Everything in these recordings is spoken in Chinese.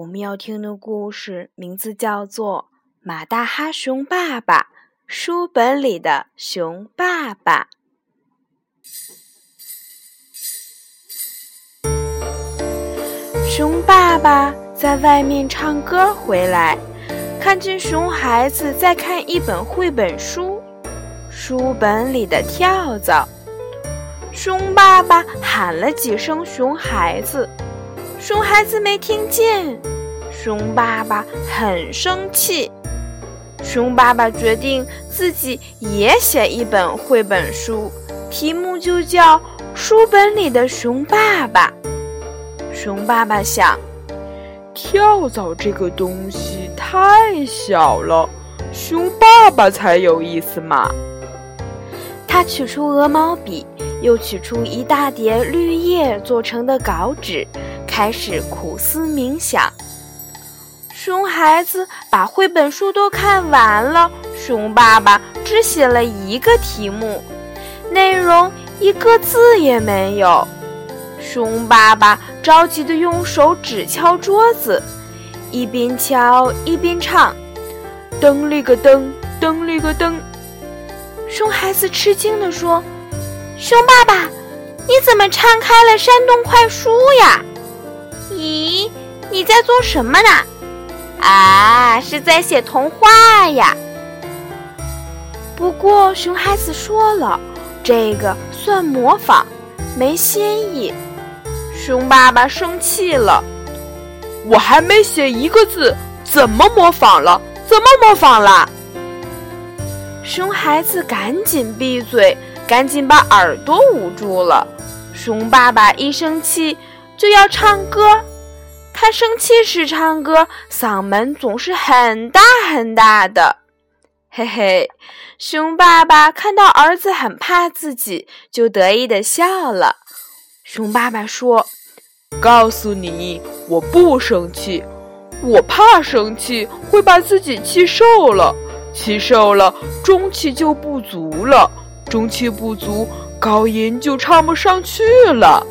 我们要听的故事名字叫做《马大哈熊爸爸》，书本里的熊爸爸。熊爸爸在外面唱歌回来。看见熊孩子在看一本绘本书，书本里的跳蚤。熊爸爸喊了几声“熊孩子”，熊孩子没听见。熊爸爸很生气，熊爸爸决定自己也写一本绘本书，题目就叫《书本里的熊爸爸》。熊爸爸想。跳蚤这个东西太小了，熊爸爸才有意思嘛。他取出鹅毛笔，又取出一大叠绿叶做成的稿纸，开始苦思冥想。熊孩子把绘本书都看完了，熊爸爸只写了一个题目，内容一个字也没有。熊爸爸着急地用手指敲桌子，一边敲一边唱：“噔哩个噔，噔哩个噔。”熊孩子吃惊地说：“熊爸爸，你怎么唱开了山洞快书呀？咦，你在做什么呢？啊，是在写童话呀。”不过熊孩子说了，这个算模仿，没新意。熊爸爸生气了，我还没写一个字，怎么模仿了？怎么模仿了？熊孩子赶紧闭嘴，赶紧把耳朵捂住了。熊爸爸一生气就要唱歌，他生气时唱歌，嗓门总是很大很大的。嘿嘿，熊爸爸看到儿子很怕自己，就得意的笑了。熊爸爸说：“告诉你，我不生气，我怕生气会把自己气瘦了，气瘦了中气就不足了，中气不足高音就唱不上去了。”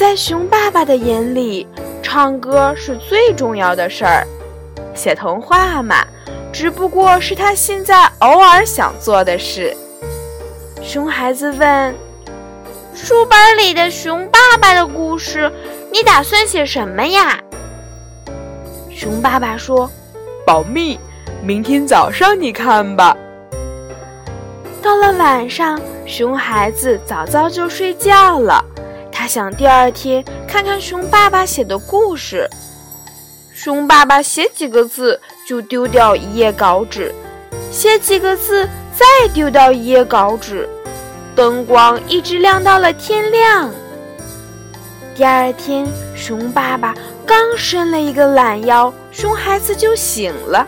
在熊爸爸的眼里，唱歌是最重要的事儿，写童话嘛，只不过是他现在偶尔想做的事。熊孩子问。书本里的熊爸爸的故事，你打算写什么呀？熊爸爸说：“保密，明天早上你看吧。”到了晚上，熊孩子早早就睡觉了。想第二天看看熊爸爸写的故事。熊爸爸写几个字就丢掉一页稿纸，写几个字再丢掉一页稿纸。灯光一直亮到了天亮。第二天，熊爸爸刚伸了一个懒腰，熊孩子就醒了。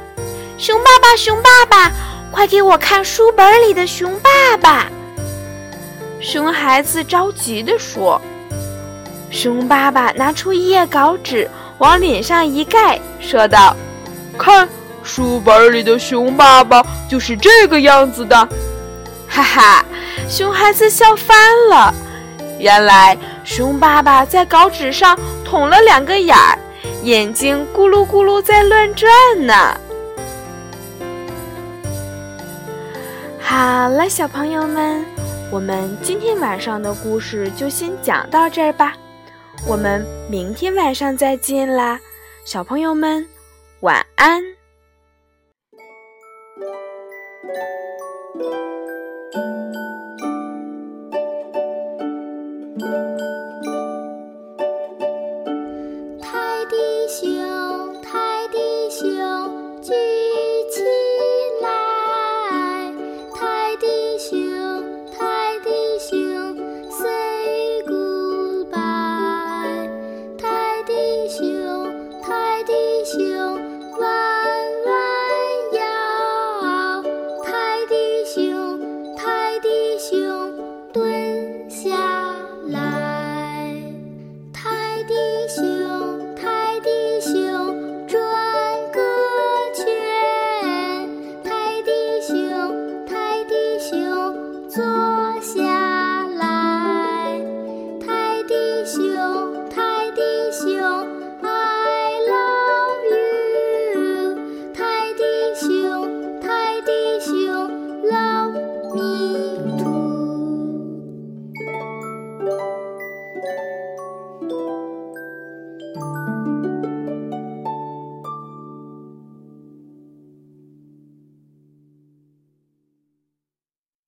熊爸爸，熊爸爸，快给我看书本里的熊爸爸！熊孩子着急地说。熊爸爸拿出一页稿纸，往脸上一盖，说道：“看，书本里的熊爸爸就是这个样子的。”哈哈。熊孩子笑翻了，原来熊爸爸在稿纸上捅了两个眼儿，眼睛咕噜咕噜在乱转呢。好了，小朋友们，我们今天晚上的故事就先讲到这儿吧，我们明天晚上再见啦，小朋友们晚安。